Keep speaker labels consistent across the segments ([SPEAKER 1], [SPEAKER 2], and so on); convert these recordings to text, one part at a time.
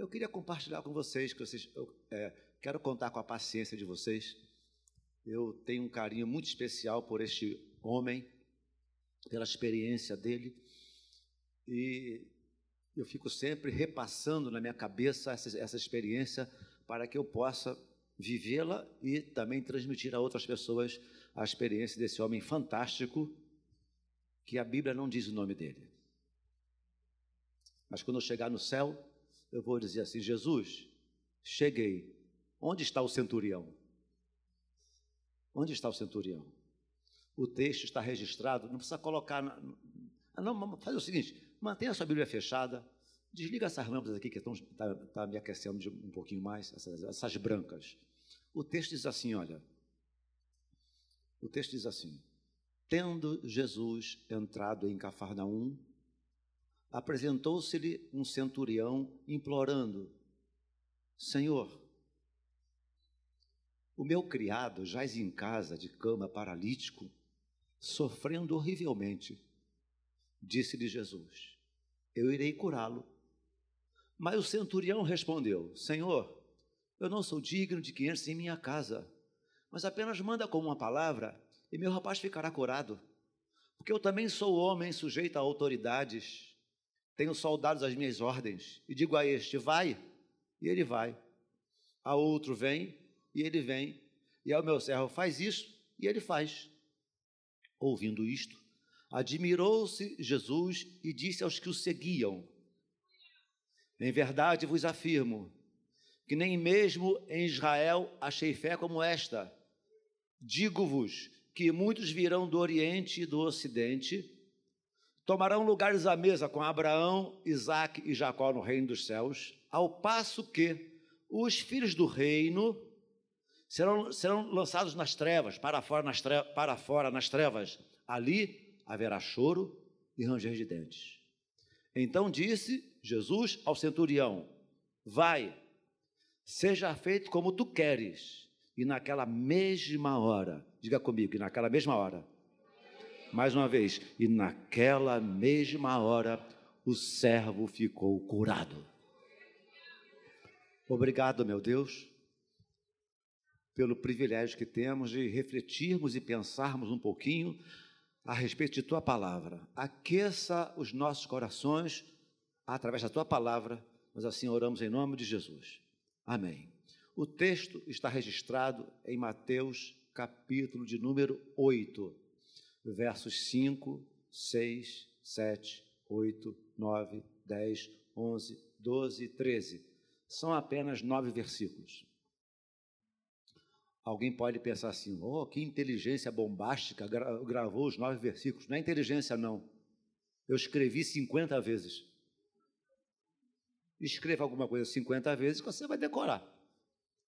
[SPEAKER 1] Eu queria compartilhar com vocês, que vocês, eu é, quero contar com a paciência de vocês. Eu tenho um carinho muito especial por este homem, pela experiência dele, e eu fico sempre repassando na minha cabeça essa, essa experiência para que eu possa vivê-la e também transmitir a outras pessoas a experiência desse homem fantástico, que a Bíblia não diz o nome dele. Mas quando eu chegar no céu, eu vou dizer assim: Jesus, cheguei. Onde está o centurião? Onde está o centurião? O texto está registrado, não precisa colocar. Na, não, faz o seguinte: mantenha a sua Bíblia fechada, desliga essas lâmpadas aqui que estão tá, tá me aquecendo um pouquinho mais, essas, essas brancas. O texto diz assim: olha. O texto diz assim: Tendo Jesus entrado em Cafarnaum, apresentou-se-lhe um centurião implorando: Senhor, o meu criado jaz em casa de cama paralítico, sofrendo horrivelmente. Disse-lhe Jesus: Eu irei curá-lo. Mas o centurião respondeu: Senhor, eu não sou digno de que entres em minha casa, mas apenas manda com uma palavra e meu rapaz ficará curado. Porque eu também sou homem sujeito a autoridades, tenho soldados às minhas ordens, e digo a este: vai, e ele vai. A outro: vem, e ele vem, e ao meu servo faz isso, e ele faz. Ouvindo isto, admirou-se Jesus e disse aos que o seguiam: Em verdade vos afirmo que nem mesmo em Israel achei fé como esta. Digo-vos que muitos virão do Oriente e do Ocidente, tomarão lugares à mesa com Abraão, Isaque e Jacó no reino dos céus, ao passo que os filhos do reino serão, serão lançados nas trevas, para fora nas, trevas, para fora nas trevas. Ali haverá choro e ranger de dentes. Então disse Jesus ao centurião: Vai, seja feito como tu queres. E naquela mesma hora, diga comigo, e naquela mesma hora, mais uma vez, e naquela mesma hora, o servo ficou curado. Obrigado, meu Deus, pelo privilégio que temos de refletirmos e pensarmos um pouquinho a respeito de tua palavra. Aqueça os nossos corações através da tua palavra. Nós assim oramos em nome de Jesus. Amém. O texto está registrado em Mateus, capítulo de número 8, versos 5, 6, 7, 8, 9, 10, 11, 12 e 13. São apenas nove versículos. Alguém pode pensar assim: oh, que inteligência bombástica gra gravou os nove versículos. Não é inteligência, não. Eu escrevi 50 vezes. Escreva alguma coisa 50 vezes que você vai decorar.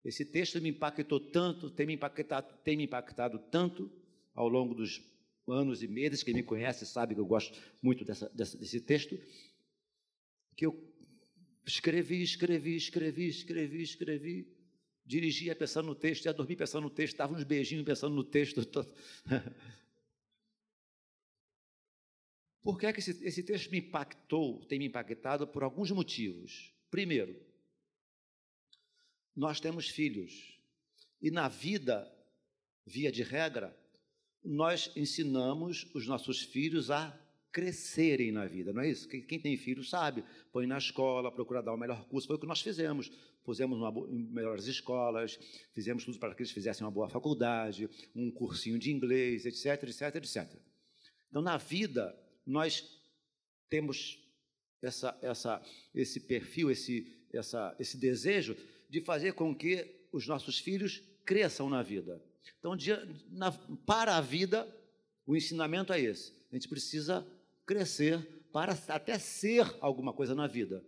[SPEAKER 1] Esse texto me impactou tanto, tem me impactado, tem me impactado tanto ao longo dos anos e meses. Quem me conhece sabe que eu gosto muito dessa, dessa, desse texto, que eu escrevi, escrevi, escrevi, escrevi, escrevi dirigia pensando no texto, ia dormir pensando no texto, dava uns beijinhos pensando no texto. Por que, é que esse, esse texto me impactou, tem me impactado por alguns motivos. Primeiro, nós temos filhos e na vida, via de regra, nós ensinamos os nossos filhos a crescerem na vida, não é isso? Quem tem filho sabe, põe na escola, procura dar o melhor curso, foi o que nós fizemos. Pusemos uma, em melhores escolas, fizemos tudo para que eles fizessem uma boa faculdade, um cursinho de inglês, etc, etc, etc. Então, na vida, nós temos essa, essa, esse perfil, esse, essa, esse desejo de fazer com que os nossos filhos cresçam na vida. Então, para a vida, o ensinamento é esse. A gente precisa crescer para até ser alguma coisa na vida.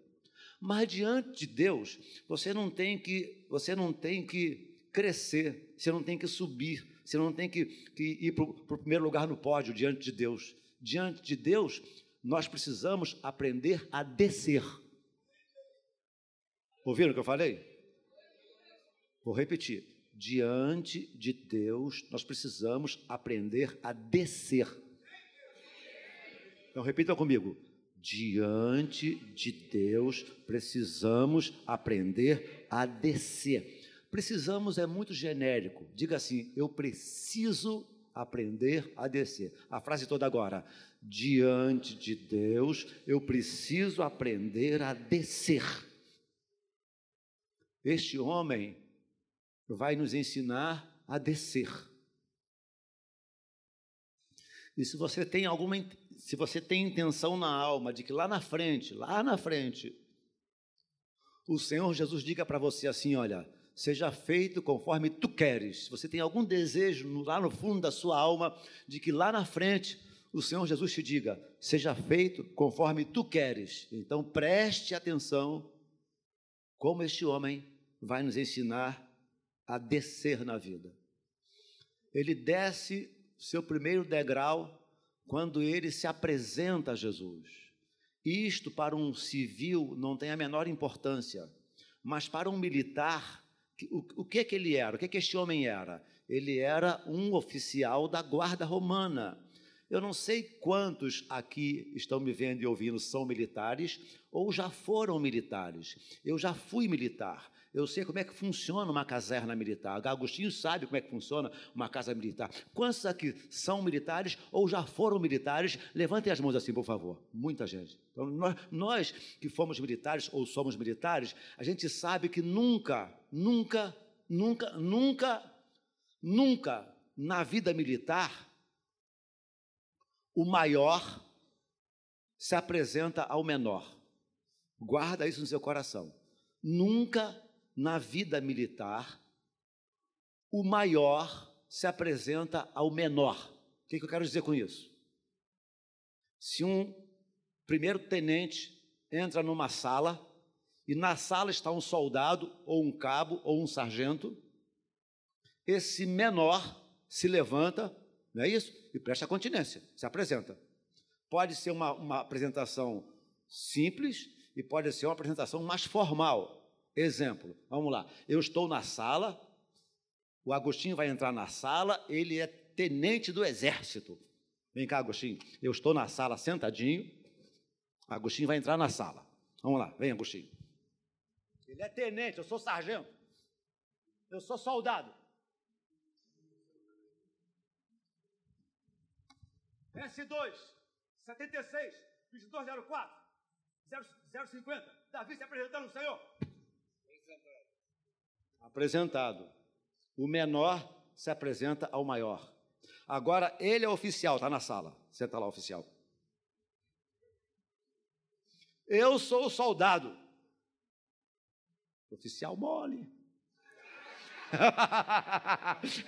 [SPEAKER 1] Mas diante de Deus, você não tem que, você não tem que crescer, você não tem que subir, você não tem que, que ir para o primeiro lugar no pódio diante de Deus. Diante de Deus, nós precisamos aprender a descer. Ouviram o que eu falei? Vou repetir. Diante de Deus, nós precisamos aprender a descer. Então repita comigo. Diante de Deus, precisamos aprender a descer. Precisamos é muito genérico. Diga assim: eu preciso aprender a descer. A frase toda agora. Diante de Deus, eu preciso aprender a descer. Este homem vai nos ensinar a descer. E se você tem alguma se você tem intenção na alma de que lá na frente, lá na frente, o Senhor Jesus diga para você assim, olha, seja feito conforme tu queres. Se você tem algum desejo lá no fundo da sua alma de que lá na frente o Senhor Jesus te diga, seja feito conforme tu queres. Então preste atenção como este homem vai nos ensinar a descer na vida. Ele desce seu primeiro degrau quando ele se apresenta a Jesus. Isto para um civil não tem a menor importância, mas para um militar, o, que que ele era? O que que este homem era? Ele era um oficial da guarda romana. Eu não sei quantos aqui estão me vendo e ouvindo são militares ou já foram militares. Eu já fui militar. Eu sei como é que funciona uma caserna militar. Agostinho sabe como é que funciona uma casa militar. Quantos aqui são militares ou já foram militares? Levantem as mãos assim, por favor. Muita gente. Então, nós, nós que fomos militares ou somos militares, a gente sabe que nunca, nunca, nunca, nunca, nunca na vida militar o maior se apresenta ao menor. Guarda isso no seu coração. Nunca na vida militar, o maior se apresenta ao menor. O que, que eu quero dizer com isso? Se um primeiro tenente entra numa sala e na sala está um soldado, ou um cabo, ou um sargento, esse menor se levanta, não é isso? E presta continência, se apresenta. Pode ser uma, uma apresentação simples e pode ser uma apresentação mais formal. Exemplo, vamos lá. Eu estou na sala, o Agostinho vai entrar na sala, ele é tenente do exército. Vem cá, Agostinho. Eu estou na sala sentadinho, Agostinho vai entrar na sala. Vamos lá, vem, Agostinho. Ele é tenente, eu sou sargento. Eu sou soldado. S2, 76, 2204, 050. Davi se apresentando, Senhor apresentado. O menor se apresenta ao maior. Agora ele é oficial, está na sala. Senta lá, oficial. Eu sou o soldado. Oficial mole.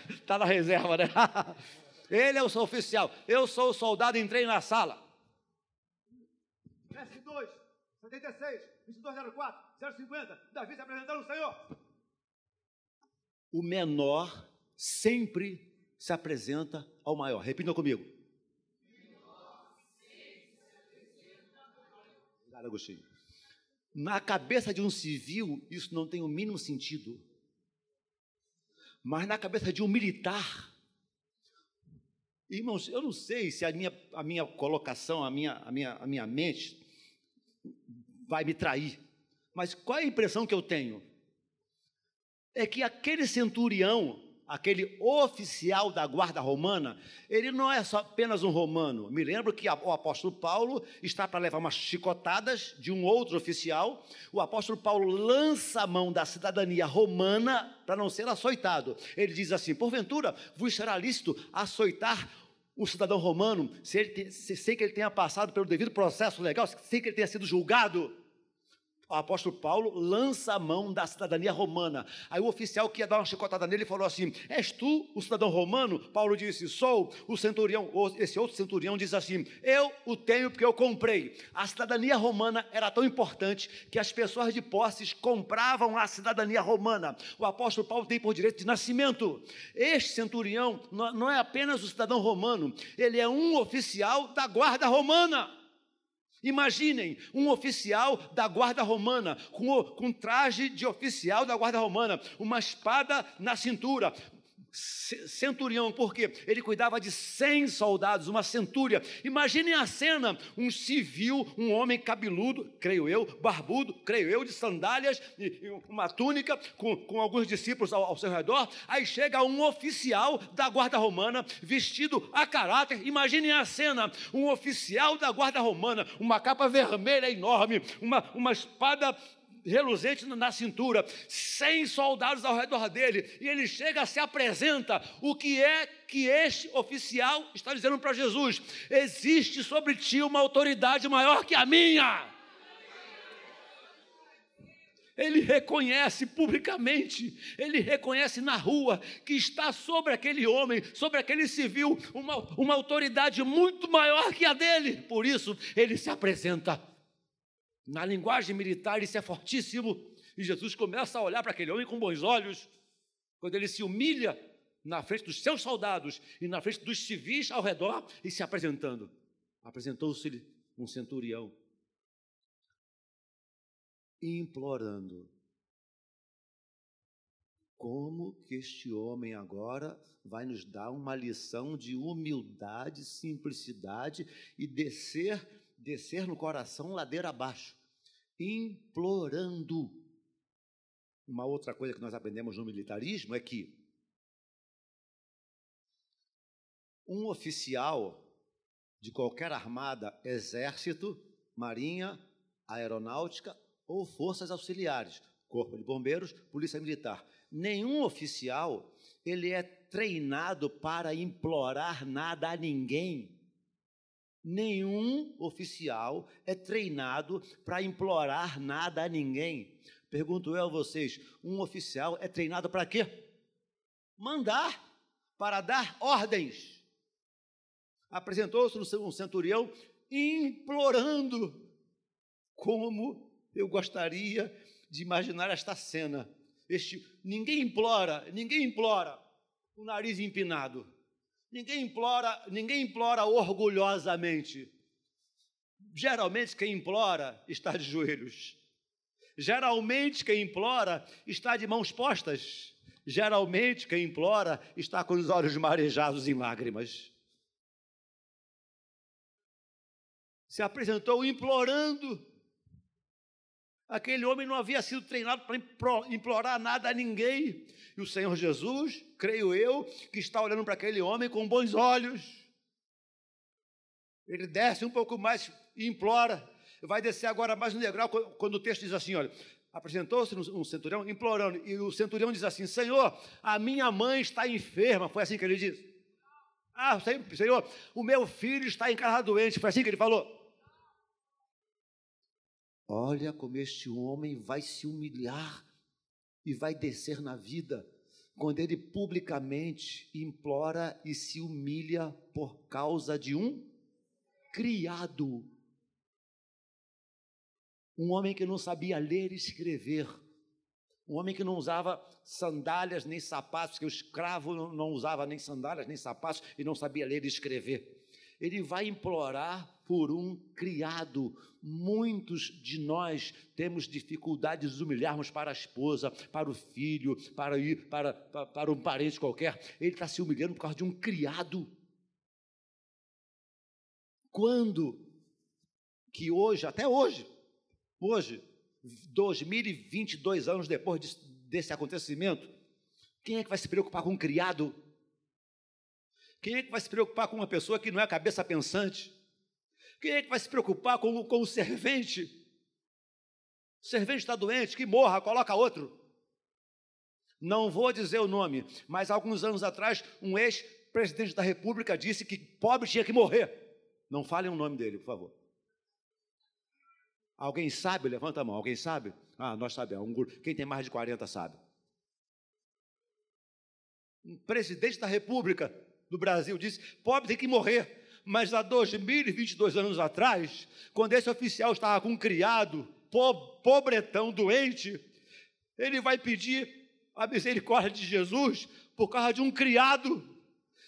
[SPEAKER 1] Está na reserva, né? Ele é o seu oficial. Eu sou o soldado, entrei na sala. S2, 76, 2204, 050. Davi se apresentando ao Senhor o menor sempre se apresenta ao maior. Repita comigo. Obrigado, Agostinho. Na cabeça de um civil, isso não tem o mínimo sentido. Mas na cabeça de um militar, irmãos, eu não sei se a minha, a minha colocação, a minha, a, minha, a minha mente vai me trair. Mas qual é a impressão que eu tenho? É que aquele centurião, aquele oficial da guarda romana, ele não é só apenas um romano. Me lembro que o apóstolo Paulo está para levar umas chicotadas de um outro oficial. O apóstolo Paulo lança a mão da cidadania romana para não ser açoitado. Ele diz assim: porventura vos será lícito açoitar o cidadão romano, se ele, se, sem que ele tenha passado pelo devido processo legal, sem que ele tenha sido julgado o apóstolo Paulo lança a mão da cidadania romana. Aí o oficial que ia dar uma chicotada nele falou assim: És tu o cidadão romano? Paulo disse: Sou. O centurião, esse outro centurião diz assim: Eu o tenho porque eu comprei. A cidadania romana era tão importante que as pessoas de posses compravam a cidadania romana. O apóstolo Paulo tem por direito de nascimento. Este centurião não é apenas o cidadão romano, ele é um oficial da guarda romana. Imaginem um oficial da guarda romana, com, com traje de oficial da guarda romana, uma espada na cintura, centurião, porque ele cuidava de 100 soldados, uma centúria. Imaginem a cena: um civil, um homem cabeludo, creio eu, barbudo, creio eu, de sandálias, e, uma túnica, com, com alguns discípulos ao, ao, seu redor. Aí chega um oficial da guarda romana, vestido a caráter. Imaginem a cena: um oficial da guarda romana, uma capa vermelha enorme, uma, uma espada reluzente na cintura, cem soldados ao redor dele, e ele chega, se apresenta. O que é que este oficial está dizendo para Jesus? Existe sobre ti uma autoridade maior que a minha. Ele reconhece publicamente, ele reconhece na rua que está sobre aquele homem, sobre aquele civil, uma, uma autoridade muito maior que a dele. Por isso, ele se apresenta. Na linguagem militar, isso é fortíssimo. E Jesus começa a olhar para aquele homem com bons olhos, quando ele se humilha na frente dos seus soldados e na frente dos civis ao redor e se apresentando. Apresentou-se um centurião, implorando: Como que este homem agora vai nos dar uma lição de humildade, simplicidade e descer descer no coração ladeira abaixo, implorando. Uma outra coisa que nós aprendemos no militarismo é que um oficial de qualquer armada, exército, marinha, aeronáutica ou forças auxiliares, corpo de bombeiros, polícia militar, nenhum oficial ele é treinado para implorar nada a ninguém. Nenhum oficial é treinado para implorar nada a ninguém. Pergunto eu a vocês: um oficial é treinado para quê? Mandar, para dar ordens. Apresentou-se um centurião implorando. Como eu gostaria de imaginar esta cena. Este, ninguém implora, ninguém implora, o nariz empinado Ninguém implora, ninguém implora orgulhosamente. Geralmente quem implora está de joelhos. Geralmente quem implora está de mãos postas. Geralmente quem implora está com os olhos marejados em lágrimas. Se apresentou implorando. Aquele homem não havia sido treinado para implorar nada a ninguém. E o Senhor Jesus, creio eu, que está olhando para aquele homem com bons olhos. Ele desce um pouco mais e implora. Vai descer agora mais no degrau, quando o texto diz assim: olha, apresentou-se um centurião implorando, e o centurião diz assim: Senhor, a minha mãe está enferma. Foi assim que ele disse. Ah, Senhor, o meu filho está em casa doente. Foi assim que ele falou. Olha como este homem vai se humilhar e vai descer na vida quando ele publicamente implora e se humilha por causa de um criado. Um homem que não sabia ler e escrever. Um homem que não usava sandálias nem sapatos, que o escravo não usava nem sandálias nem sapatos e não sabia ler e escrever ele vai implorar por um criado. Muitos de nós temos dificuldade de humilharmos para a esposa, para o filho, para ir para, para, para um parente qualquer. Ele está se humilhando por causa de um criado. Quando que hoje, até hoje, hoje, 2022 anos depois desse acontecimento, quem é que vai se preocupar com um criado? Quem é que vai se preocupar com uma pessoa que não é cabeça pensante? Quem é que vai se preocupar com, com o servente? O servente está doente, que morra, coloca outro. Não vou dizer o nome, mas alguns anos atrás, um ex-presidente da República disse que pobre tinha que morrer. Não falem o nome dele, por favor. Alguém sabe? Levanta a mão. Alguém sabe? Ah, nós sabemos. Um Quem tem mais de 40 sabe. Um presidente da República do Brasil disse: pobre tem que morrer. Mas há 2022 anos atrás, quando esse oficial estava com um criado, pobretão, doente, ele vai pedir a misericórdia de Jesus por causa de um criado.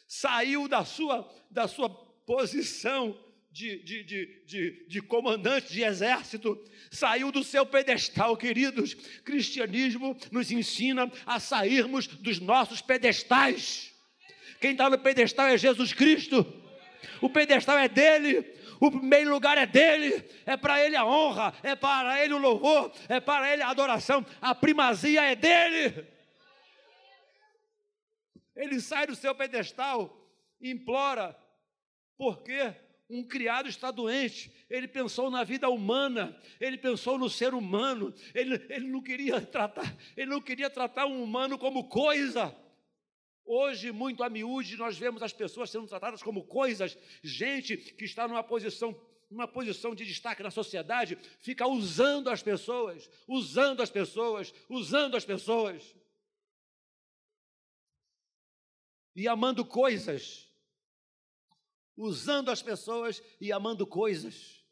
[SPEAKER 1] Saiu da sua, da sua posição de, de, de, de, comandante de exército, saiu do seu pedestal, queridos. Cristianismo nos ensina a sairmos dos nossos pedestais. Quem está no pedestal é Jesus Cristo. O pedestal é dele, o primeiro lugar é dele, é para ele a honra, é para ele o louvor, é para ele a adoração, a primazia é dele. Ele sai do seu pedestal, implora, porque um criado está doente, ele pensou na vida humana, ele pensou no ser humano, ele, ele não queria tratar, ele não queria tratar um humano como coisa. Hoje, muito a miúde, nós vemos as pessoas sendo tratadas como coisas, gente que está numa posição, numa posição de destaque na sociedade, fica usando as pessoas, usando as pessoas, usando as pessoas. E amando coisas, usando as pessoas e amando coisas.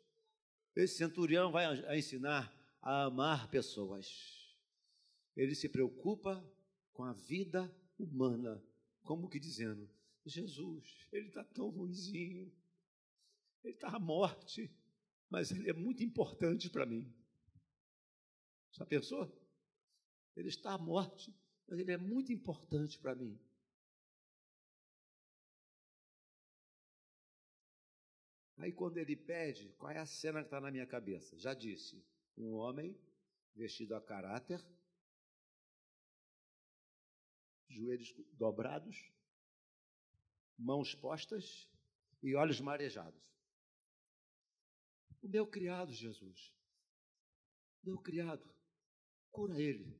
[SPEAKER 1] Esse centurião vai ensinar a amar pessoas. Ele se preocupa com a vida humana, como que dizendo: Jesus, ele está tão ruizinho, ele está à morte, mas ele é muito importante para mim. Já pensou? Ele está à morte, mas ele é muito importante para mim. Aí quando ele pede, qual é a cena que está na minha cabeça? Já disse, um homem vestido a caráter, joelhos dobrados, mãos postas e olhos marejados. O meu criado, Jesus, meu criado, cura ele.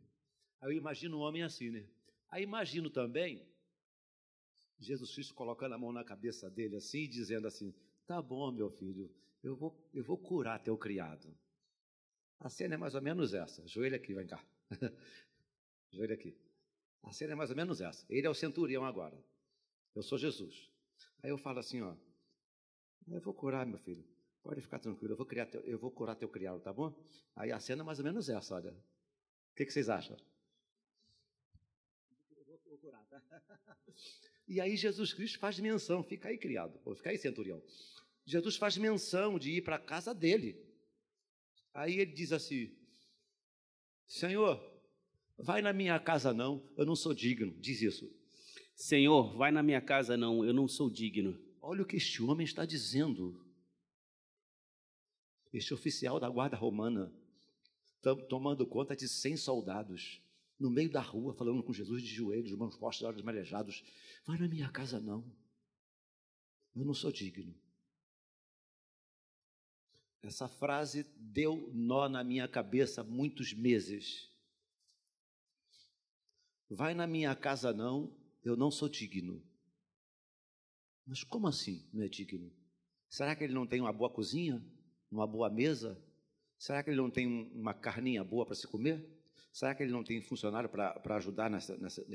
[SPEAKER 1] Aí eu imagino um homem assim, né? Aí imagino também Jesus Cristo colocando a mão na cabeça dele assim e dizendo assim: Tá bom, meu filho, eu vou, eu vou curar teu criado. A cena é mais ou menos essa. Joelho aqui, vem cá. Joelho aqui. A cena é mais ou menos essa. Ele é o centurião agora. Eu sou Jesus. Aí eu falo assim, ó. Eu vou curar, meu filho. Pode ficar tranquilo, eu vou, criar teu, eu vou curar teu criado, tá bom? Aí a cena é mais ou menos essa, olha. O que, que vocês acham? Eu vou curar, tá? E aí Jesus Cristo faz menção, fica aí criado, ou fica aí centurião. Jesus faz menção de ir para a casa dele. Aí ele diz assim: Senhor, Vai na minha casa não, eu não sou digno. Diz isso.
[SPEAKER 2] Senhor, vai na minha casa não, eu não sou digno.
[SPEAKER 1] Olha o que este homem está dizendo. Este oficial da guarda romana, tomando conta de 100 soldados, no meio da rua, falando com Jesus de joelhos, mãos postas, olhos marejados. Vai na minha casa não, eu não sou digno. Essa frase deu nó na minha cabeça muitos meses. Vai na minha casa não, eu não sou digno. Mas como assim não é digno? Será que ele não tem uma boa cozinha? Uma boa mesa? Será que ele não tem uma carninha boa para se comer? Será que ele não tem funcionário para ajudar nessa, nessa,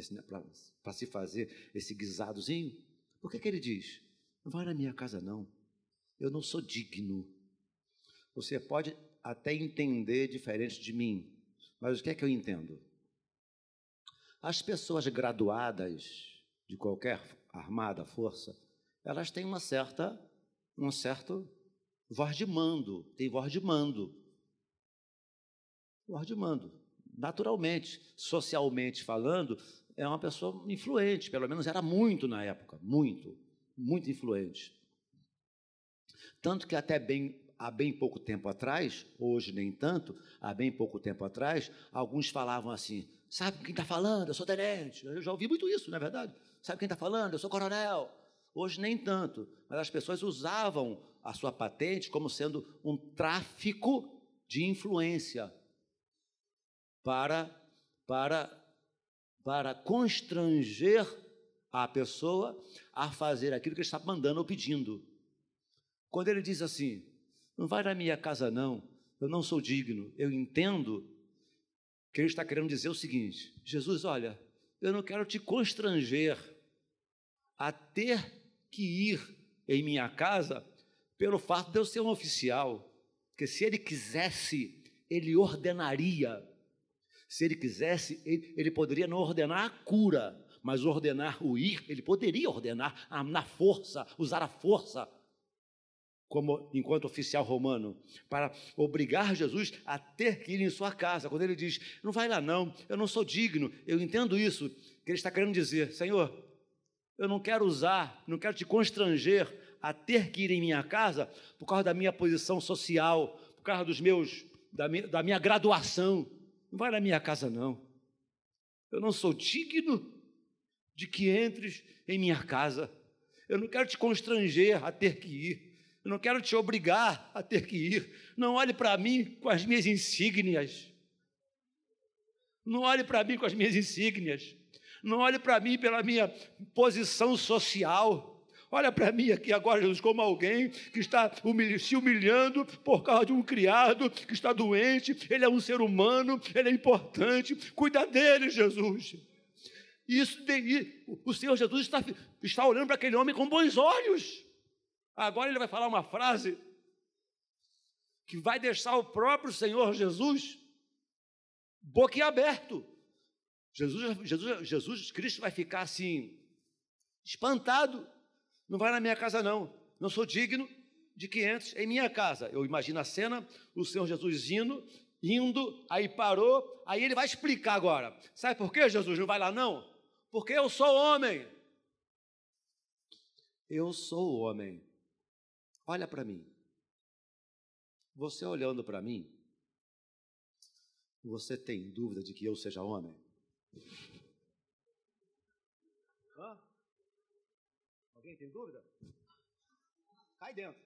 [SPEAKER 1] para se fazer esse guisadozinho? Por que, que ele diz? Não vai na minha casa, não. Eu não sou digno. Você pode até entender diferente de mim, mas o que é que eu entendo? As pessoas graduadas de qualquer armada, força, elas têm uma certa, um certo voz de mando, tem voz de mando. Voz de mando. Naturalmente, socialmente falando, é uma pessoa influente, pelo menos era muito na época, muito, muito influente. Tanto que até bem há bem pouco tempo atrás, hoje nem tanto, há bem pouco tempo atrás, alguns falavam assim: Sabe quem está falando? Eu sou tenente. Eu já ouvi muito isso, não é verdade? Sabe quem está falando? Eu sou coronel. Hoje nem tanto, mas as pessoas usavam a sua patente como sendo um tráfico de influência para para para constranger a pessoa a fazer aquilo que ele está mandando ou pedindo. Quando ele diz assim: "Não vai na minha casa não, eu não sou digno". Eu entendo que ele está querendo dizer o seguinte: Jesus, olha, eu não quero te constranger a ter que ir em minha casa pelo fato de eu ser um oficial. Porque se ele quisesse, ele ordenaria. Se ele quisesse, ele, ele poderia não ordenar a cura, mas ordenar o ir, ele poderia ordenar na força, usar a força. Como enquanto oficial romano, para obrigar Jesus a ter que ir em sua casa. Quando ele diz: "Não vai lá não, eu não sou digno". Eu entendo isso, que ele está querendo dizer: "Senhor, eu não quero usar, não quero te constranger a ter que ir em minha casa por causa da minha posição social, por causa dos meus da minha, da minha graduação. Não vai na minha casa não. Eu não sou digno de que entres em minha casa. Eu não quero te constranger a ter que ir. Eu não quero te obrigar a ter que ir. Não olhe para mim com as minhas insígnias. Não olhe para mim com as minhas insígnias. Não olhe para mim pela minha posição social. Olha para mim aqui agora, Jesus, como alguém que está se humilhando por causa de um criado que está doente. Ele é um ser humano, ele é importante. Cuida dele, Jesus. Isso, o Senhor Jesus está, está olhando para aquele homem com bons olhos. Agora ele vai falar uma frase que vai deixar o próprio Senhor Jesus boquiaberto. Jesus, Jesus, Jesus Cristo vai ficar assim, espantado. Não vai na minha casa, não. Não sou digno de que entres em minha casa. Eu imagino a cena, o Senhor Jesus indo, indo, aí parou, aí ele vai explicar agora. Sabe por que Jesus não vai lá, não? Porque eu sou homem. Eu sou homem. Olha para mim. Você olhando para mim, você tem dúvida de que eu seja homem? Hã? Alguém tem dúvida? Cai dentro.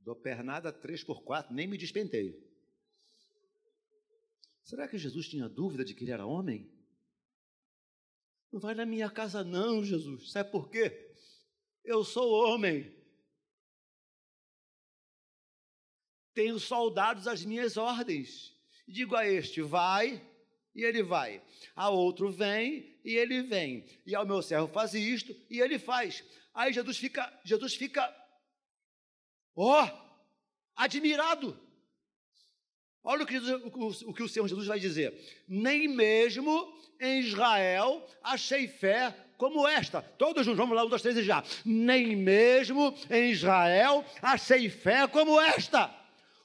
[SPEAKER 1] Dou pernada 3 por 4 nem me despenteio. Será que Jesus tinha dúvida de que ele era homem? Não vai na minha casa, não, Jesus. Sabe por quê? Eu sou homem. Tenho soldados às minhas ordens. Digo a este, vai, e ele vai. A outro vem e ele vem. E ao meu servo faz isto e ele faz. Aí Jesus fica, Jesus fica, ó, oh, admirado. Olha o que, o, o que o Senhor Jesus vai dizer. Nem mesmo em Israel achei fé como esta. Todos juntos, vamos lá, um, dois, três e já. Nem mesmo em Israel achei fé como esta.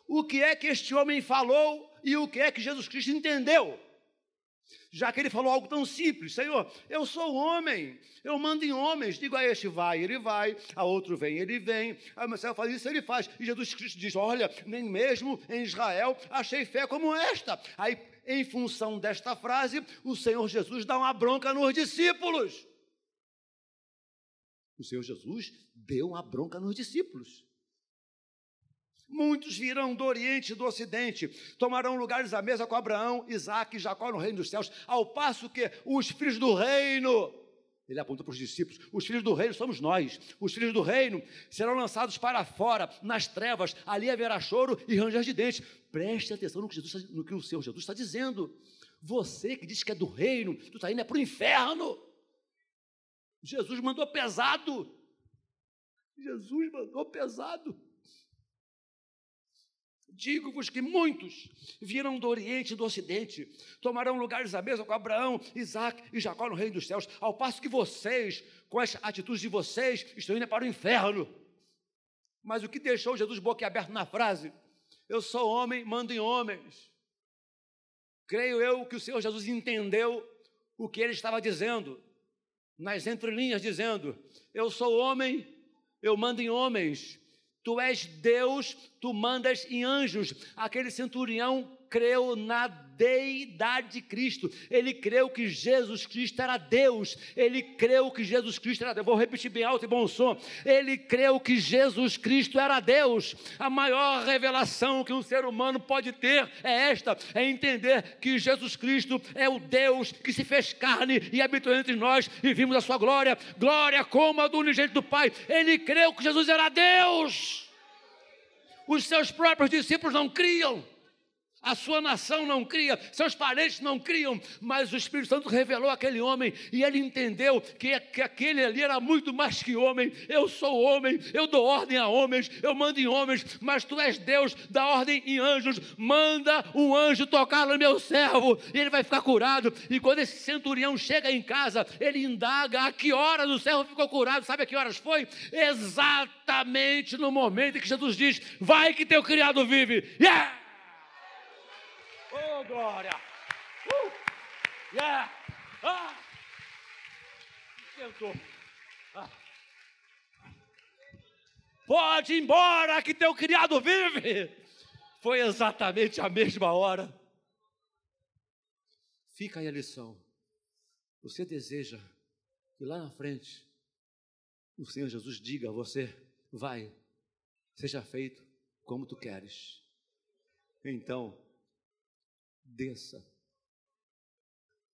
[SPEAKER 1] O que é que este homem falou e o que é que Jesus Cristo entendeu? Já que ele falou algo tão simples, Senhor, eu sou homem, eu mando em homens, digo a este vai, ele vai, a outro vem, ele vem, a Marcelo faz isso, ele faz. E Jesus Cristo diz: Olha, nem mesmo em Israel achei fé como esta. Aí, em função desta frase, o Senhor Jesus dá uma bronca nos discípulos. O Senhor Jesus deu uma bronca nos discípulos. Muitos virão do Oriente e do Ocidente, tomarão lugares à mesa com Abraão, Isaac e Jacó no reino dos céus, ao passo que os filhos do reino, ele aponta para os discípulos, os filhos do reino somos nós, os filhos do reino serão lançados para fora, nas trevas, ali haverá choro e ranger de dentes. Preste atenção no que, Jesus, no que o Senhor Jesus está dizendo. Você que diz que é do reino, tu está indo é para o inferno. Jesus mandou pesado. Jesus mandou pesado. Digo-vos que muitos virão do Oriente e do Ocidente, tomarão lugares à mesa com Abraão, Isaac e Jacó no reino dos céus, ao passo que vocês, com as atitudes de vocês, estão indo para o inferno. Mas o que deixou Jesus boquiaberto na frase? Eu sou homem, mando em homens. Creio eu que o Senhor Jesus entendeu o que ele estava dizendo, nas entrelinhas, dizendo: Eu sou homem, eu mando em homens, Tu és Deus, tu mandas em anjos. Aquele centurião creu na deidade de Cristo. Ele creu que Jesus Cristo era Deus. Ele creu que Jesus Cristo era Deus. Vou repetir bem alto e bom som. Ele creu que Jesus Cristo era Deus. A maior revelação que um ser humano pode ter é esta: é entender que Jesus Cristo é o Deus que se fez carne e habitou entre nós e vimos a sua glória. Glória como a do unigênito do Pai. Ele creu que Jesus era Deus. Os seus próprios discípulos não criam. A sua nação não cria, seus parentes não criam, mas o Espírito Santo revelou aquele homem e ele entendeu que, que aquele ali era muito mais que homem. Eu sou homem, eu dou ordem a homens, eu mando em homens, mas tu és Deus, dá ordem em anjos. Manda um anjo tocar no meu servo e ele vai ficar curado. E quando esse centurião chega em casa, ele indaga a que horas o servo ficou curado. Sabe a que horas foi? Exatamente no momento em que Jesus diz: Vai que teu criado vive. Yeah! Oh, glória! Uh! Yeah! Ah! Ah. Pode ir embora que teu criado vive. Foi exatamente a mesma hora. Fica aí a lição. Você deseja que lá na frente o Senhor Jesus diga a você: vai, seja feito como tu queres. Então, desça.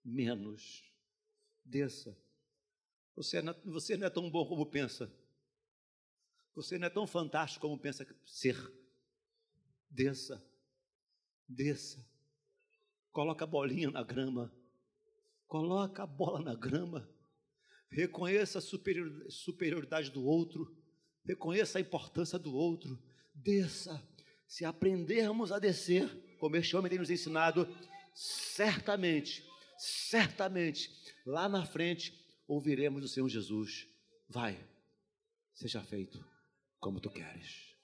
[SPEAKER 1] Menos. Desça. Você não, você não é tão bom como pensa. Você não é tão fantástico como pensa ser. Desça. Desça. Coloca a bolinha na grama. Coloca a bola na grama. Reconheça a superioridade do outro. Reconheça a importância do outro. Desça. Se aprendermos a descer, como este homem tem nos ensinado, certamente, certamente, lá na frente, ouviremos do Senhor Jesus: Vai, seja feito como tu queres.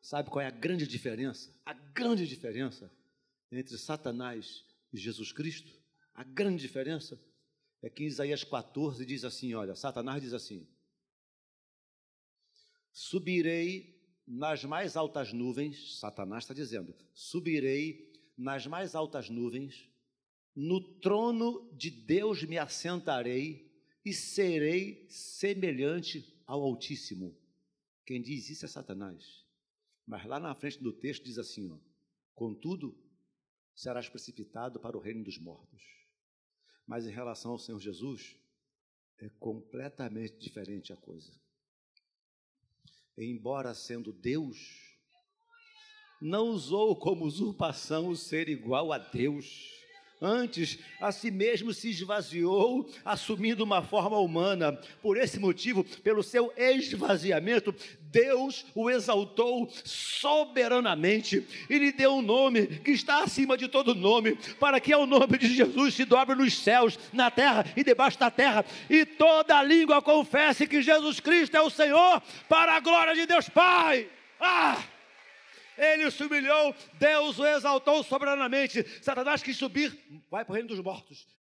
[SPEAKER 1] Sabe qual é a grande diferença? A grande diferença entre Satanás e Jesus Cristo? A grande diferença é que Isaías 14 diz assim: olha, Satanás diz assim: Subirei nas mais altas nuvens, Satanás está dizendo: subirei nas mais altas nuvens, no trono de Deus me assentarei e serei semelhante ao Altíssimo. Quem diz isso é Satanás. Mas lá na frente do texto diz assim: ó, contudo, serás precipitado para o reino dos mortos. Mas em relação ao Senhor Jesus, é completamente diferente a coisa embora sendo Deus, não usou como usurpação o ser igual a Deus. Antes, a si mesmo se esvaziou, assumindo uma forma humana. Por esse motivo, pelo seu esvaziamento, Deus o exaltou soberanamente e lhe deu um nome que está acima de todo nome, para que ao nome de Jesus se dobre nos céus, na terra e debaixo da terra, e toda língua confesse que Jesus Cristo é o Senhor, para a glória de Deus Pai. Ah! Ele se humilhou, Deus o exaltou soberanamente. Satanás quis subir, vai para o reino dos mortos.